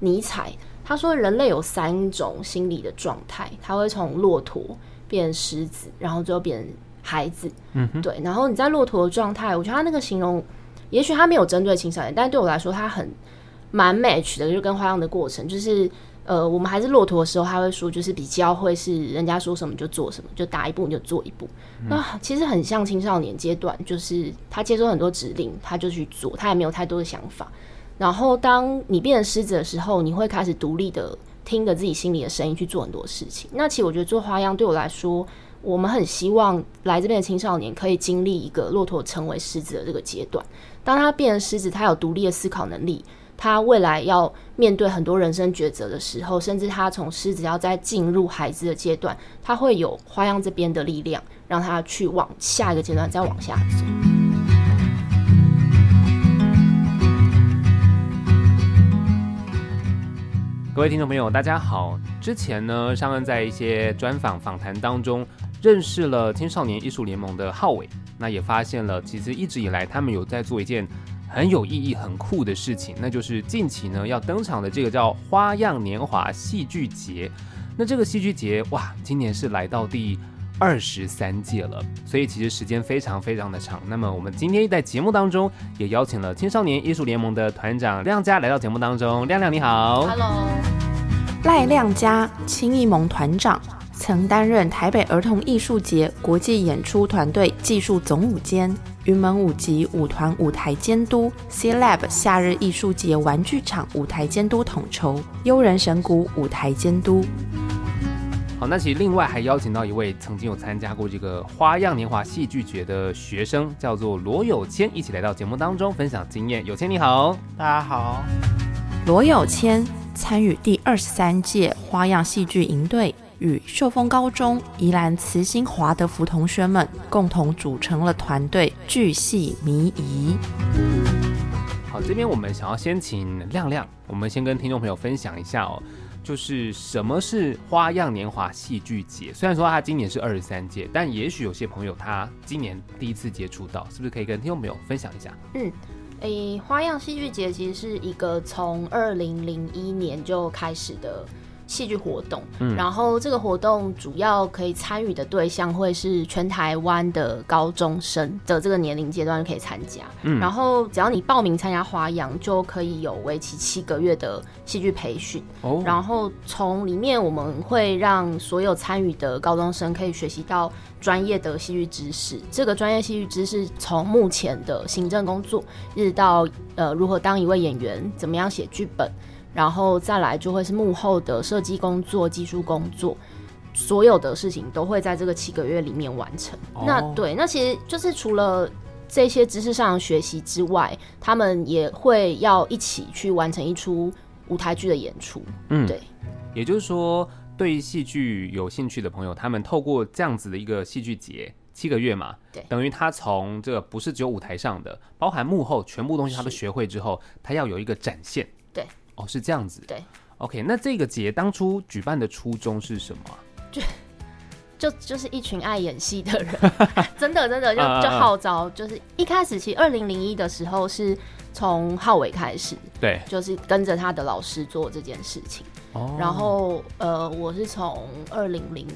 尼采，他说人类有三种心理的状态，他会从骆驼变狮子，然后最后变孩子。嗯，对。然后你在骆驼的状态，我觉得他那个形容，也许他没有针对青少年，但是对我来说，他很蛮 match 的，就跟花样的过程，就是。呃，我们还是骆驼的时候，他会说，就是比较会是人家说什么就做什么，就打一步你就做一步。嗯、那其实很像青少年阶段，就是他接收很多指令，他就去做，他也没有太多的想法。然后当你变成狮子的时候，你会开始独立的听着自己心里的声音去做很多事情。那其实我觉得做花样对我来说，我们很希望来这边的青少年可以经历一个骆驼成为狮子的这个阶段。当他变成狮子，他有独立的思考能力。他未来要面对很多人生抉择的时候，甚至他从狮子要再进入孩子的阶段，他会有花样这边的力量，让他去往下一个阶段再往下走。各位听众朋友，大家好。之前呢，尚恩在一些专访访谈当中认识了青少年艺术联盟的浩伟，那也发现了其实一直以来他们有在做一件。很有意义、很酷的事情，那就是近期呢要登场的这个叫“花样年华戏剧节”。那这个戏剧节哇，今年是来到第二十三届了，所以其实时间非常非常的长。那么我们今天在节目当中也邀请了青少年艺术联盟的团长亮嘉来到节目当中。亮亮你好，Hello，赖亮嘉，青艺盟团长，曾担任台北儿童艺术节国际演出团队技术总舞监。云门舞集舞团舞台监督，C Lab 夏日艺术节玩具厂舞台监督统筹，悠人神鼓舞台监督。好，那其实另外还邀请到一位曾经有参加过这个花样年华戏剧节的学生，叫做罗有谦，一起来到节目当中分享经验。有谦你好，大家好。罗有谦参与第二十三届花样戏剧营队。与秀峰高中宜兰慈心华德福同学们共同组成了团队剧戏迷疑。好，这边我们想要先请亮亮，我们先跟听众朋友分享一下哦，就是什么是花样年华戏剧节？虽然说它今年是二十三届，但也许有些朋友他今年第一次接触到，是不是可以跟听众朋友分享一下？嗯，诶，花样戏剧节其实是一个从二零零一年就开始的。戏剧活动，嗯，然后这个活动主要可以参与的对象会是全台湾的高中生的这个年龄阶段可以参加，嗯，然后只要你报名参加花样，就可以有为期七个月的戏剧培训，哦，然后从里面我们会让所有参与的高中生可以学习到专业的戏剧知识，这个专业戏剧知识从目前的行政工作，一直到呃如何当一位演员，怎么样写剧本。然后再来就会是幕后的设计工作、技术工作，所有的事情都会在这个七个月里面完成。Oh. 那对，那其实就是除了这些知识上的学习之外，他们也会要一起去完成一出舞台剧的演出。嗯，对。也就是说，对于戏剧有兴趣的朋友，他们透过这样子的一个戏剧节，七个月嘛，对，等于他从这个不是只有舞台上的，包含幕后全部东西他都学会之后，他要有一个展现。对。哦，是这样子。对，OK，那这个节当初举办的初衷是什么？就就就是一群爱演戏的人，真的真的就就号召，就是一开始其实二零零一的时候是从浩伟开始，对，就是跟着他的老师做这件事情。哦，然后呃，我是从二零零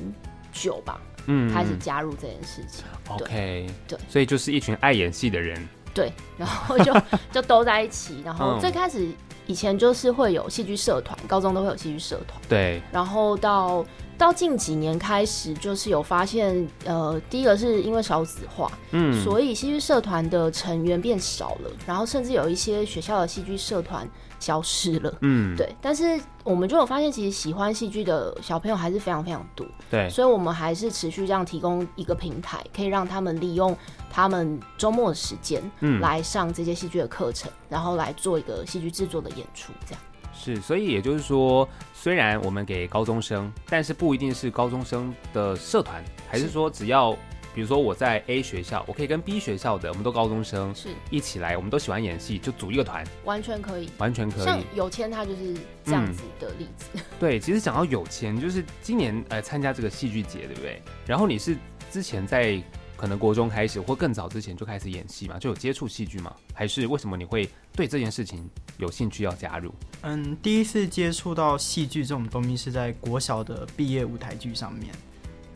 九吧，嗯，开始加入这件事情。OK，对，所以就是一群爱演戏的人，对，然后就就都在一起，然后最开始。以前就是会有戏剧社团，高中都会有戏剧社团。对，然后到到近几年开始，就是有发现，呃，第一个是因为少子化，嗯，所以戏剧社团的成员变少了，然后甚至有一些学校的戏剧社团消失了，嗯，对。但是我们就有发现，其实喜欢戏剧的小朋友还是非常非常多，对，所以我们还是持续这样提供一个平台，可以让他们利用。他们周末的时间，嗯，来上这些戏剧的课程，然后来做一个戏剧制作的演出，这样。是，所以也就是说，虽然我们给高中生，但是不一定是高中生的社团，还是说只要，比如说我在 A 学校，我可以跟 B 学校的，我们都高中生，是一起来，我们都喜欢演戏，就组一个团，完全可以，完全可以。像有谦他就是这样子的例子。嗯、对，其实讲到有谦，就是今年呃参加这个戏剧节，对不对？然后你是之前在。可能国中开始或更早之前就开始演戏嘛？就有接触戏剧嘛？还是为什么你会对这件事情有兴趣要加入？嗯，第一次接触到戏剧这种东西是在国小的毕业舞台剧上面，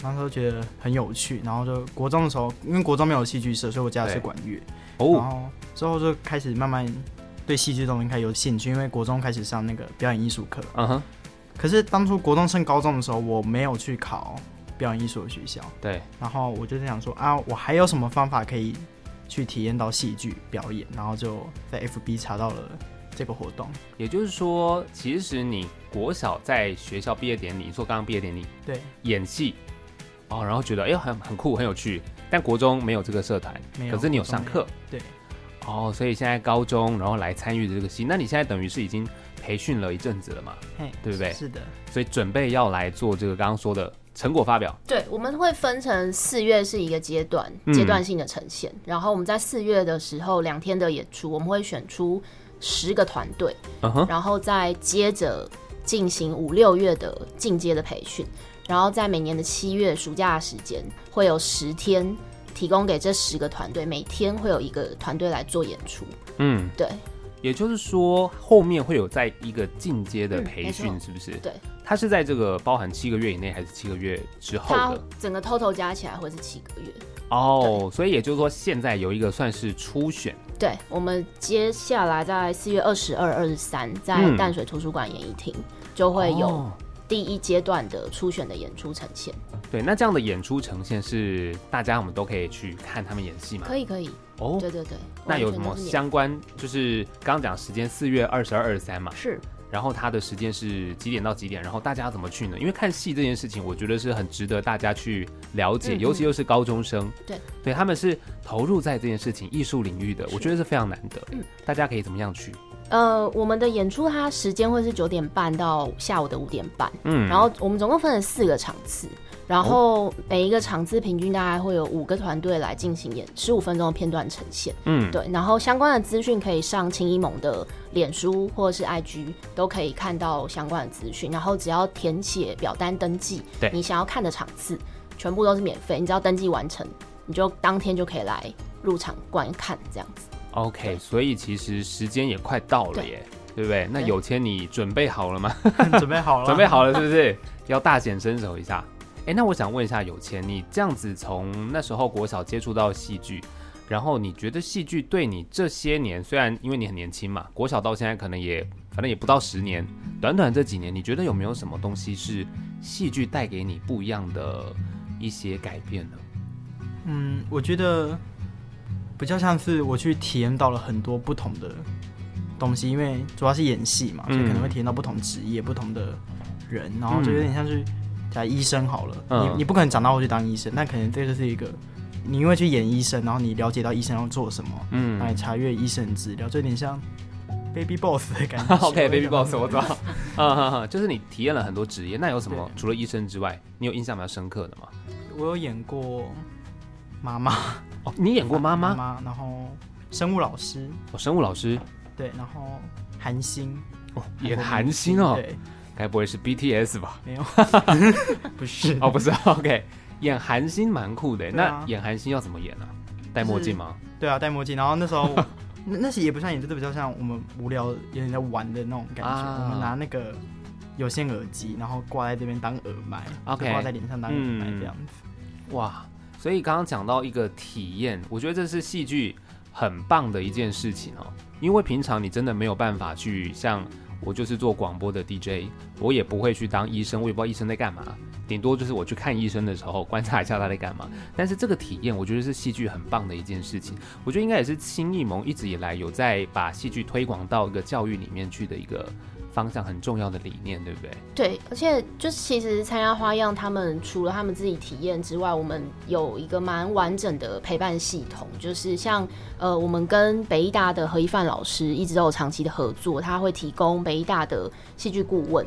那时候觉得很有趣，然后就国中的时候，因为国中没有戏剧社，所以我加的是管乐，哦，然后之后就开始慢慢对戏剧这种东西开始有兴趣，因为国中开始上那个表演艺术课，嗯哼。可是当初国中升高中的时候，我没有去考。表演艺术的学校，对，然后我就在想说啊，我还有什么方法可以去体验到戏剧表演？然后就在 FB 查到了这个活动。也就是说，其实你国小在学校毕业典礼，做刚刚毕业典礼，对，演戏哦，然后觉得哎很很酷很有趣，但国中没有这个社团，可是你有上课，对，哦，所以现在高中然后来参与这个戏，那你现在等于是已经培训了一阵子了嘛？嘿，对不对？是的，所以准备要来做这个刚刚说的。成果发表，对，我们会分成四月是一个阶段，阶段性的呈现。嗯、然后我们在四月的时候两天的演出，我们会选出十个团队，嗯、然后再接着进行五六月的进阶的培训。然后在每年的七月暑假的时间，会有十天提供给这十个团队，每天会有一个团队来做演出。嗯，对。也就是说，后面会有在一个进阶的培训，是不是？对。它是在这个包含七个月以内，还是七个月之后的？它整个 total 加起来会是七个月。哦，所以也就是说，现在有一个算是初选。对，我们接下来在四月二十二、二十三，在淡水图书馆演艺厅就会有第一阶段的初选的演出呈现。对，那这样的演出呈现是大家我们都可以去看他们演戏吗？可以，可以。哦，对对对。那有什么相关？就是刚刚讲时间，四月二十二、二十三嘛。是。然后它的时间是几点到几点？然后大家怎么去呢？因为看戏这件事情，我觉得是很值得大家去了解，嗯嗯，尤其又是高中生，对对，他们是投入在这件事情艺术领域的，我觉得是非常难得。嗯，大家可以怎么样去？呃，我们的演出它时间会是九点半到下午的五点半，嗯，然后我们总共分了四个场次。然后每一个场次平均大概会有五个团队来进行演十五分钟的片段呈现，嗯，对。然后相关的资讯可以上青衣盟的脸书或者是 IG 都可以看到相关的资讯。然后只要填写表单登记，对，你想要看的场次全部都是免费，你只要登记完成，你就当天就可以来入场观看这样子。OK，所以其实时间也快到了耶，对，对不对？那有谦你准备好了吗？准备好了，准备好了是不是？要大显身手一下。哎，那我想问一下有谦，你这样子从那时候国小接触到戏剧，然后你觉得戏剧对你这些年，虽然因为你很年轻嘛，国小到现在可能也反正也不到十年，短短这几年，你觉得有没有什么东西是戏剧带给你不一样的一些改变呢？嗯，我觉得比较像是我去体验到了很多不同的东西，因为主要是演戏嘛，所以可能会体验到不同职业、不同的人，然后就有点像是。来医生好了，嗯、你你不可能长大后去当医生，但可能这就是一个，你因为去演医生，然后你了解到医生要做什么，嗯，来查阅医生资料，就有点像 Baby Boss 的感觉。OK，Baby Boss，我知道，啊就是你体验了很多职业，那有什么？除了医生之外，你有印象比较深刻的吗？我有演过妈妈，哦，你演过妈妈，妈妈，然后生物老师，哦，生物老师，对，然后韩星，哦，演韩星哦。对。该不会是 BTS 吧？没有，不是 哦，不是。OK，演韩星蛮酷的。啊、那演韩星要怎么演呢、啊？戴墨镜吗？对啊，戴墨镜。然后那时候 那那些也不像演，就是比较像我们无聊有点在玩的那种感觉。啊、我们拿那个有线耳机，然后挂在这边当耳麦，OK，挂在脸上当耳麦这样子、嗯。哇，所以刚刚讲到一个体验，我觉得这是戏剧很棒的一件事情哦。因为平常你真的没有办法去像。我就是做广播的 DJ，我也不会去当医生，我也不知道医生在干嘛，顶多就是我去看医生的时候观察一下他在干嘛。但是这个体验，我觉得是戏剧很棒的一件事情。我觉得应该也是青艺盟一直以来有在把戏剧推广到一个教育里面去的一个。方向很重要的理念，对不对？对，而且就是其实参加花样，他们除了他们自己体验之外，我们有一个蛮完整的陪伴系统，就是像呃，我们跟北艺大的何一范老师一直都有长期的合作，他会提供北艺大的戏剧顾问。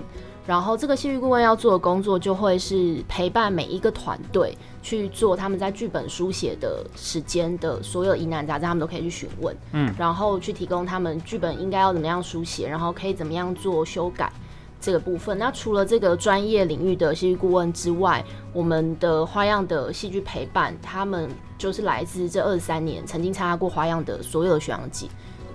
然后这个戏剧顾问要做的工作，就会是陪伴每一个团队去做他们在剧本书写的时间的所有疑难杂症，他们都可以去询问，嗯，然后去提供他们剧本应该要怎么样书写，然后可以怎么样做修改，这个部分。那除了这个专业领域的戏剧顾问之外，我们的花样的戏剧陪伴，他们就是来自这二十三年曾经参加过花样的所有的学长姐。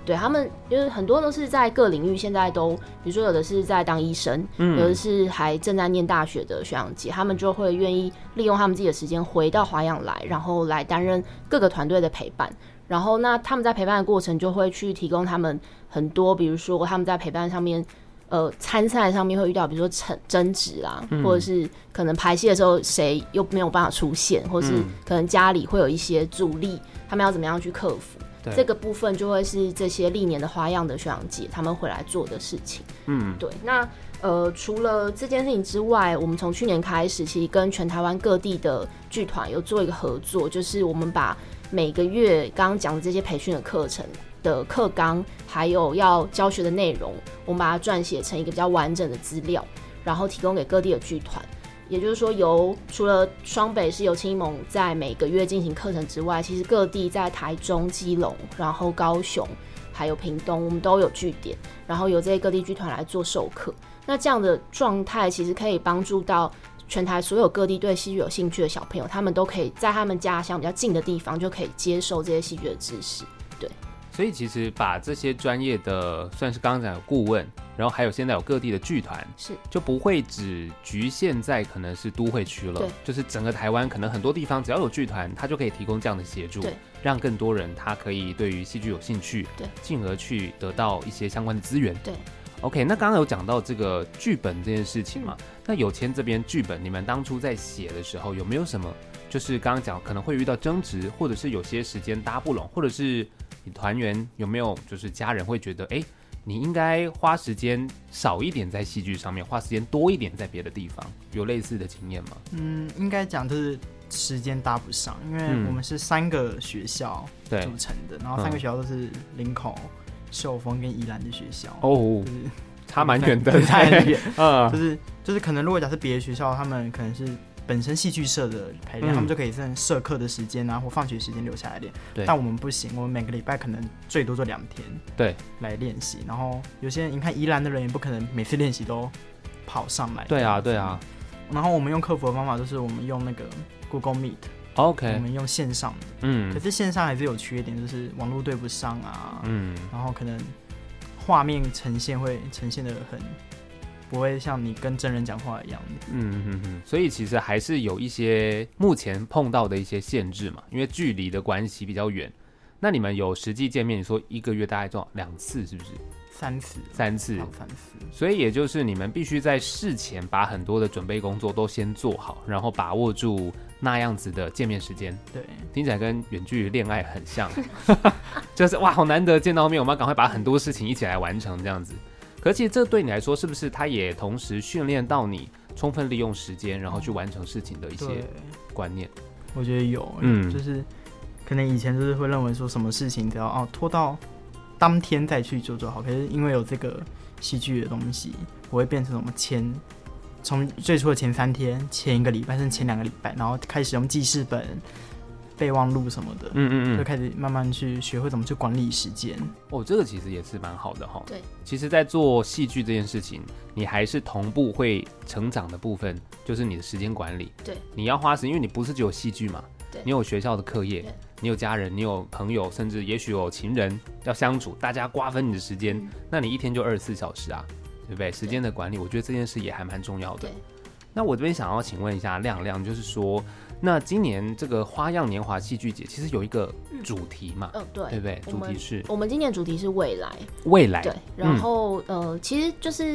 对他们，就是很多都是在各领域，现在都，比如说有的是在当医生，嗯，有的是还正在念大学的学长姐，他们就会愿意利用他们自己的时间回到华阳来，然后来担任各个团队的陪伴。然后那他们在陪伴的过程，就会去提供他们很多，比如说他们在陪伴上面，呃，参赛上面会遇到，比如说争争执啊，或者是可能排戏的时候谁又没有办法出现，或是可能家里会有一些阻力，他们要怎么样去克服？这个部分就会是这些历年的花样的学长姐他们回来做的事情。嗯，对。那呃，除了这件事情之外，我们从去年开始，其实跟全台湾各地的剧团有做一个合作，就是我们把每个月刚刚讲的这些培训的课程的课纲，还有要教学的内容，我们把它撰写成一个比较完整的资料，然后提供给各地的剧团。也就是说，由除了双北是由青盟在每个月进行课程之外，其实各地在台中、基隆、然后高雄，还有屏东，我们都有据点，然后由这些各地剧团来做授课。那这样的状态其实可以帮助到全台所有各地对戏剧有兴趣的小朋友，他们都可以在他们家乡比较近的地方就可以接受这些戏剧的知识。对。所以其实把这些专业的，算是刚刚讲的顾问，然后还有现在有各地的剧团，是就不会只局限在可能是都会区了，对，就是整个台湾可能很多地方只要有剧团，他就可以提供这样的协助，对，让更多人他可以对于戏剧有兴趣，对，进而去得到一些相关的资源，对。OK，那刚刚有讲到这个剧本这件事情嘛？嗯、那有签这边剧本，你们当初在写的时候有没有什么，就是刚刚讲可能会遇到争执，或者是有些时间搭不拢，或者是？你团员有没有就是家人会觉得，哎、欸，你应该花时间少一点在戏剧上面，花时间多一点在别的地方，有类似的经验吗？嗯，应该讲就是时间搭不上，因为我们是三个学校组成的，嗯、然后三个学校都是林口、秀峰跟宜兰的学校，哦，就是差蛮远的，太远，嗯，就是就是可能如果假设别的学校，他们可能是。本身戏剧社的排练，嗯、他们就可以在社课的时间啊，或放学时间留下来练。对。但我们不行，我们每个礼拜可能最多做两天。对。来练习，然后有些人，你看宜兰的人也不可能每次练习都跑上来。对啊，对啊。然后我们用克服的方法就是我们用那个 Google Meet。OK。我们用线上的。嗯。可是线上还是有缺点，就是网络对不上啊。嗯。然后可能画面呈现会呈现的很。不会像你跟真人讲话一样。嗯嗯嗯，所以其实还是有一些目前碰到的一些限制嘛，因为距离的关系比较远。那你们有实际见面？你说一个月大概做两次，是不是？三次，三次，三次。所以也就是你们必须在事前把很多的准备工作都先做好，然后把握住那样子的见面时间。对，听起来跟远距离恋爱很像，就是哇，好难得见到面，我们要赶快把很多事情一起来完成，这样子。而且这对你来说，是不是它也同时训练到你充分利用时间，然后去完成事情的一些观念？我觉得有，嗯，就是可能以前就是会认为说什么事情只要哦拖到当天再去做就好，可是因为有这个戏剧的东西，我会变成什么前从最初的前三天、前一个礼拜甚至前两个礼拜，然后开始用记事本。备忘录什么的，嗯嗯嗯，就开始慢慢去学会怎么去管理时间。哦，这个其实也是蛮好的哈。对，其实，在做戏剧这件事情，你还是同步会成长的部分，就是你的时间管理。对，你要花时间，因为你不是只有戏剧嘛，对，你有学校的课业，你有家人，你有朋友，甚至也许有情人要相处，大家瓜分你的时间，嗯、那你一天就二十四小时啊，对不对？时间的管理，我觉得这件事也还蛮重要的。那我这边想要请问一下亮亮，就是说。那今年这个花样年华戏剧节其实有一个主题嘛？嗯，对，对不对？主题是，我们今年主题是未来。未来，对。然后，嗯、呃，其实就是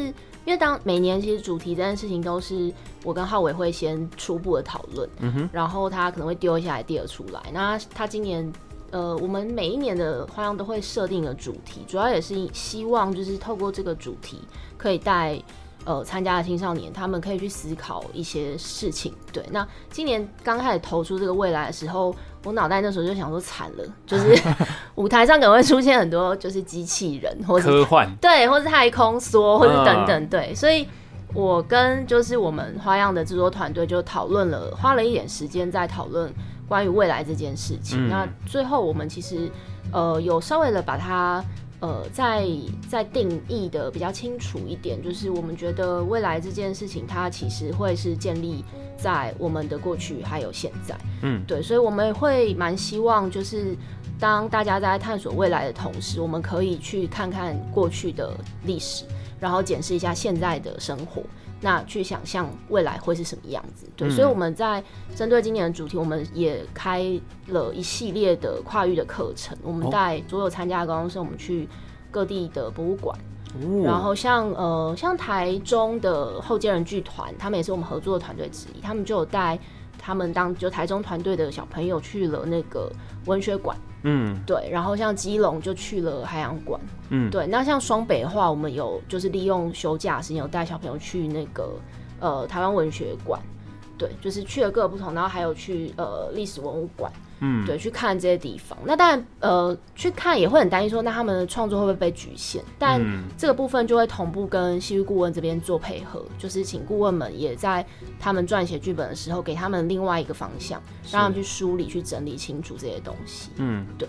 因为当每年其实主题这件事情都是我跟浩伟会先初步的讨论，嗯哼，然后他可能会丢一下 idea 出来。那他今年，呃，我们每一年的花样都会设定一个主题，主要也是希望就是透过这个主题可以带。呃，参加的青少年，他们可以去思考一些事情。对，那今年刚开始投出这个未来的时候，我脑袋那时候就想说惨了，就是 舞台上可能会出现很多就是机器人，或者科幻，对，或是太空梭，或者等等，对。所以，我跟就是我们花样的制作团队就讨论了，花了一点时间在讨论关于未来这件事情。嗯、那最后我们其实呃有稍微的把它。呃，在在定义的比较清楚一点，就是我们觉得未来这件事情，它其实会是建立在我们的过去还有现在，嗯，对，所以我们会蛮希望，就是当大家在探索未来的同时，我们可以去看看过去的历史，然后检视一下现在的生活。那去想象未来会是什么样子，对，嗯、所以我们在针对今年的主题，我们也开了一系列的跨域的课程。我们带所有参加的高中生，我们去各地的博物馆，哦、然后像呃像台中的后街人剧团，他们也是我们合作的团队之一，他们就有带他们当就台中团队的小朋友去了那个文学馆。嗯，对，然后像基隆就去了海洋馆，嗯，对，那像双北的话，我们有就是利用休假时间有带小朋友去那个呃台湾文学馆，对，就是去了各个不同，然后还有去呃历史文物馆。嗯，对，去看这些地方，那当然，呃，去看也会很担心说，那他们的创作会不会被局限？但这个部分就会同步跟戏剧顾问这边做配合，就是请顾问们也在他们撰写剧本的时候，给他们另外一个方向，让他们去梳理、去整理清楚这些东西。嗯，对。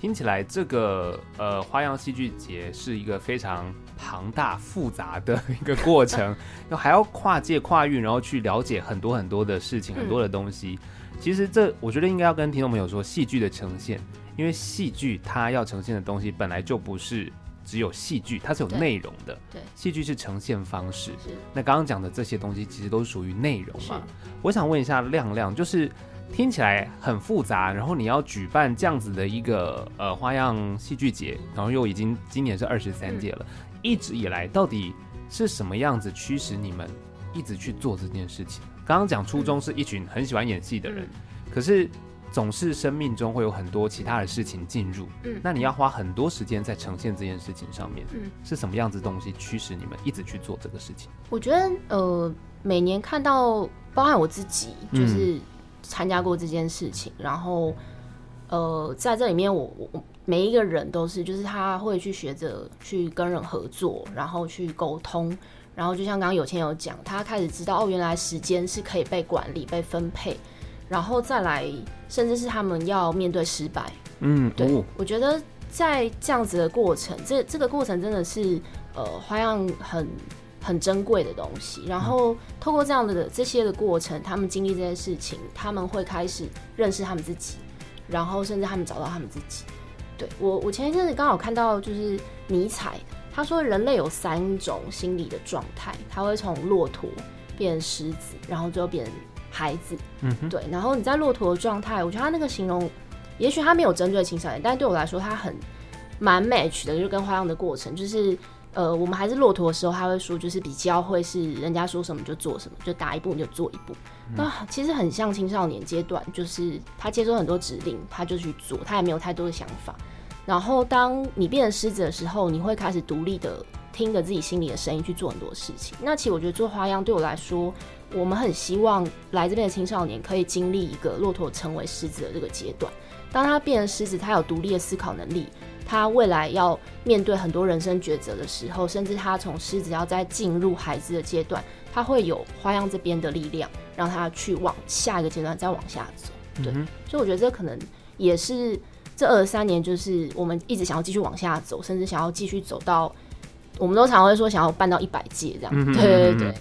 听起来这个呃花样戏剧节是一个非常庞大复杂的一个过程，要还要跨界跨域，然后去了解很多很多的事情，很多的东西。嗯其实这我觉得应该要跟听众朋友说，戏剧的呈现，因为戏剧它要呈现的东西本来就不是只有戏剧，它是有内容的。对，戏剧是呈现方式。那刚刚讲的这些东西其实都属于内容嘛。我想问一下亮亮，就是听起来很复杂，然后你要举办这样子的一个呃花样戏剧节，然后又已经今年是二十三届了，嗯、一直以来到底是什么样子驱使你们一直去做这件事情？刚刚讲初衷是一群很喜欢演戏的人，嗯、可是总是生命中会有很多其他的事情进入，嗯，那你要花很多时间在呈现这件事情上面，嗯，是什么样子的东西驱使你们一直去做这个事情？我觉得，呃，每年看到，包含我自己，就是参加过这件事情，嗯、然后，呃，在这里面我，我我每一个人都是，就是他会去学着去跟人合作，然后去沟通。然后就像刚刚有钱有讲，他开始知道哦，原来时间是可以被管理、被分配，然后再来，甚至是他们要面对失败。嗯，对，哦、我觉得在这样子的过程，这这个过程真的是呃花样很很珍贵的东西。然后透过这样的这些的过程，他们经历这些事情，他们会开始认识他们自己，然后甚至他们找到他们自己。对，我，我前一阵子刚好看到就是尼采。他说，人类有三种心理的状态，他会从骆驼变狮子，然后最后变孩子。嗯，对。然后你在骆驼的状态，我觉得他那个形容，也许他没有针对青少年，但对我来说，他很蛮 match 的，就是跟花样的过程，就是呃，我们还是骆驼的时候，他会说，就是比较会是人家说什么就做什么，就打一步你就做一步。那、嗯、其实很像青少年阶段，就是他接受很多指令，他就去做，他也没有太多的想法。然后，当你变成狮子的时候，你会开始独立的听着自己心里的声音去做很多事情。那其实我觉得做花样对我来说，我们很希望来这边的青少年可以经历一个骆驼成为狮子的这个阶段。当他变成狮子，他有独立的思考能力，他未来要面对很多人生抉择的时候，甚至他从狮子要再进入孩子的阶段，他会有花样这边的力量，让他去往下一个阶段再往下走。对，嗯。所以我觉得这可能也是。这二十三年，就是我们一直想要继续往下走，甚至想要继续走到，我们都常会说想要办到一百届这样。嗯、对对对对，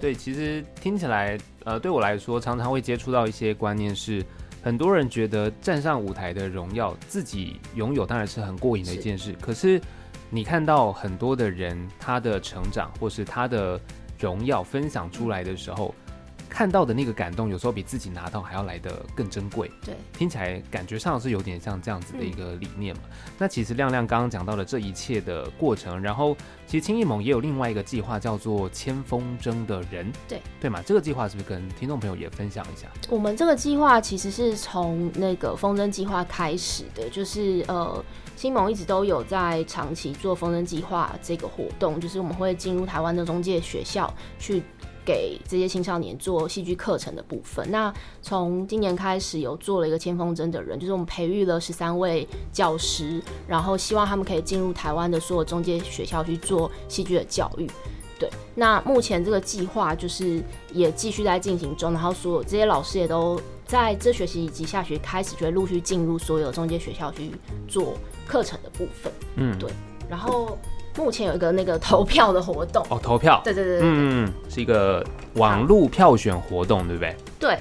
对，其实听起来，呃，对我来说，常常会接触到一些观念是，很多人觉得站上舞台的荣耀，自己拥有当然是很过瘾的一件事。是可是你看到很多的人他的成长，或是他的荣耀分享出来的时候。嗯看到的那个感动，有时候比自己拿到还要来的更珍贵。对，听起来感觉上是有点像这样子的一个理念嘛。嗯、那其实亮亮刚刚讲到了这一切的过程，然后其实青艺盟也有另外一个计划，叫做“千风筝的人”。对，对嘛？这个计划是不是跟听众朋友也分享一下？我们这个计划其实是从那个风筝计划开始的，就是呃，青盟一直都有在长期做风筝计划这个活动，就是我们会进入台湾的中介学校去。给这些青少年做戏剧课程的部分，那从今年开始有做了一个千风筝的人，就是我们培育了十三位教师，然后希望他们可以进入台湾的所有中介学校去做戏剧的教育。对，那目前这个计划就是也继续在进行中，然后所有这些老师也都在这学期以及下学期开始就会陆续进入所有中介学校去做课程的部分。嗯，对。然后目前有一个那个投票的活动。哦，投票，对对对对，嗯，是一个网络票选活动，对不对？对，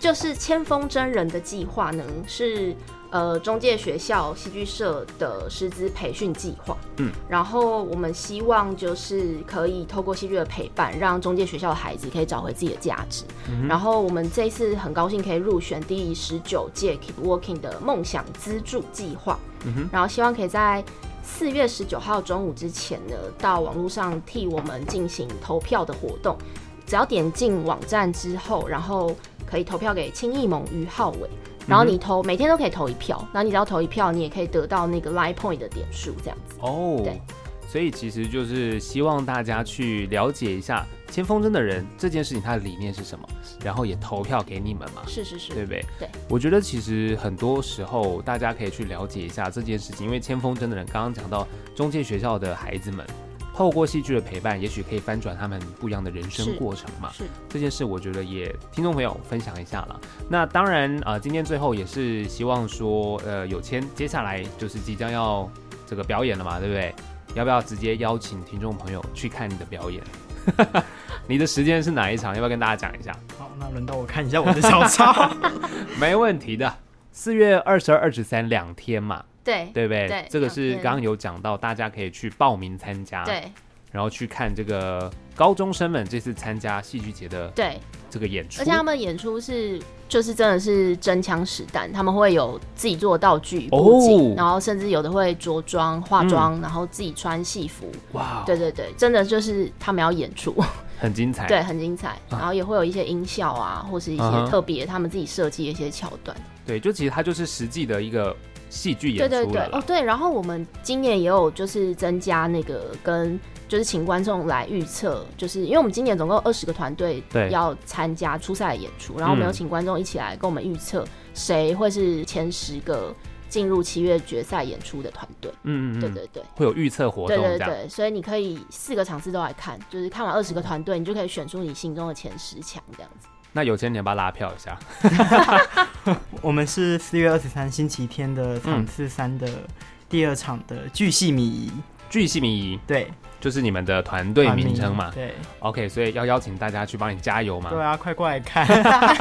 就是千峰真人的计划呢是。呃，中介学校戏剧社的师资培训计划，嗯，然后我们希望就是可以透过戏剧的陪伴，让中介学校的孩子可以找回自己的价值。嗯、然后我们这一次很高兴可以入选第十九届 Keep Working 的梦想资助计划，嗯哼，然后希望可以在四月十九号中午之前呢，到网络上替我们进行投票的活动。只要点进网站之后，然后可以投票给青艺盟于浩伟。然后你投每天都可以投一票，然后你只要投一票，你也可以得到那个 Line Point 的点数，这样子。哦，对，所以其实就是希望大家去了解一下千风筝的人这件事情，他的理念是什么，然后也投票给你们嘛。是是是，对不对？对，我觉得其实很多时候大家可以去了解一下这件事情，因为千风筝的人刚刚讲到中介学校的孩子们。透过戏剧的陪伴，也许可以翻转他们不一样的人生过程嘛。是，是这件事，我觉得也听众朋友分享一下了。那当然啊、呃，今天最后也是希望说，呃，有谦接下来就是即将要这个表演了嘛，对不对？要不要直接邀请听众朋友去看你的表演？你的时间是哪一场？要不要跟大家讲一下？好，那轮到我看一下我的小抄。没问题的，四月二十二、二十三两天嘛。对，对不对？对，这个是刚刚有讲到，大家可以去报名参加，对，然后去看这个高中生们这次参加戏剧节的对。这个演出，而且他们演出是就是真的是真枪实弹，他们会有自己做道具布景，哦，然后甚至有的会着装化妆，嗯，然后自己穿戏服，哇，对对对，真的就是他们要演出，很精彩，对，很精彩，然后也会有一些音效啊，或是一些特别他们自己设计的一些桥段，对，就其实它就是实际的一个。戏剧演出对对对。哦对，然后我们今年也有就是增加那个跟就是请观众来预测，就是因为我们今年总共二十个团队要参加初赛的演出，然后我们有请观众一起来跟我们预测谁会是前十个进入七月决赛演出的团队。嗯嗯，对对对，会有预测活动，对对对，所以你可以四个场次都来看，就是看完二十个团队，你就可以选出你心中的前十强这样子。那有钱你要不要拉票一下？我们是四月二十三星期天的场次三的第二场的巨细靡遗，巨细靡遗，对，就是你们的团队名称嘛。对，OK，所以要邀请大家去帮你加油嘛。对啊，快过来看。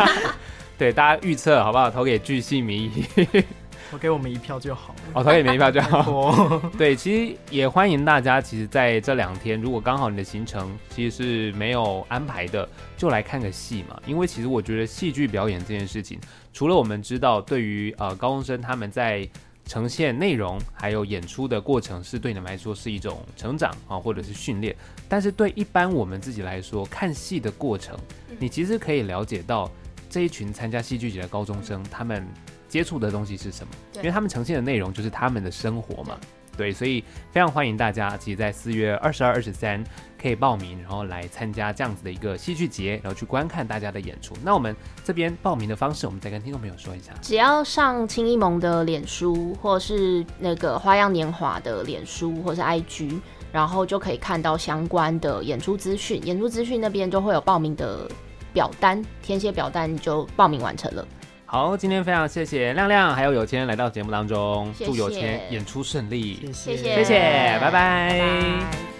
对，大家预测好不好？投给巨细靡遗。我给我们一票就好了。哦，投给你们一票就好。对，其实也欢迎大家，其实在这两天，如果刚好你的行程其实是没有安排的，就来看个戏嘛。因为其实我觉得戏剧表演这件事情，除了我们知道对于呃高中生他们在呈现内容还有演出的过程，是对你们来说是一种成长啊，或者是训练。但是对一般我们自己来说，看戏的过程，你其实可以了解到这一群参加戏剧节的高中生他们。接触的东西是什么？因为他们呈现的内容就是他们的生活嘛，对，所以非常欢迎大家，其实在四月二十二、二十三可以报名，然后来参加这样子的一个戏剧节，然后去观看大家的演出。那我们这边报名的方式，我们再跟听众朋友说一下。只要上青艺盟的脸书，或是那个花样年华的脸书，或是 IG，然后就可以看到相关的演出资讯。演出资讯那边就会有报名的表单，填写表单就报名完成了。好，今天非常谢谢亮亮还有有谦来到节目当中，谢谢，祝有钱演出顺利，谢谢，谢谢，拜拜。拜拜。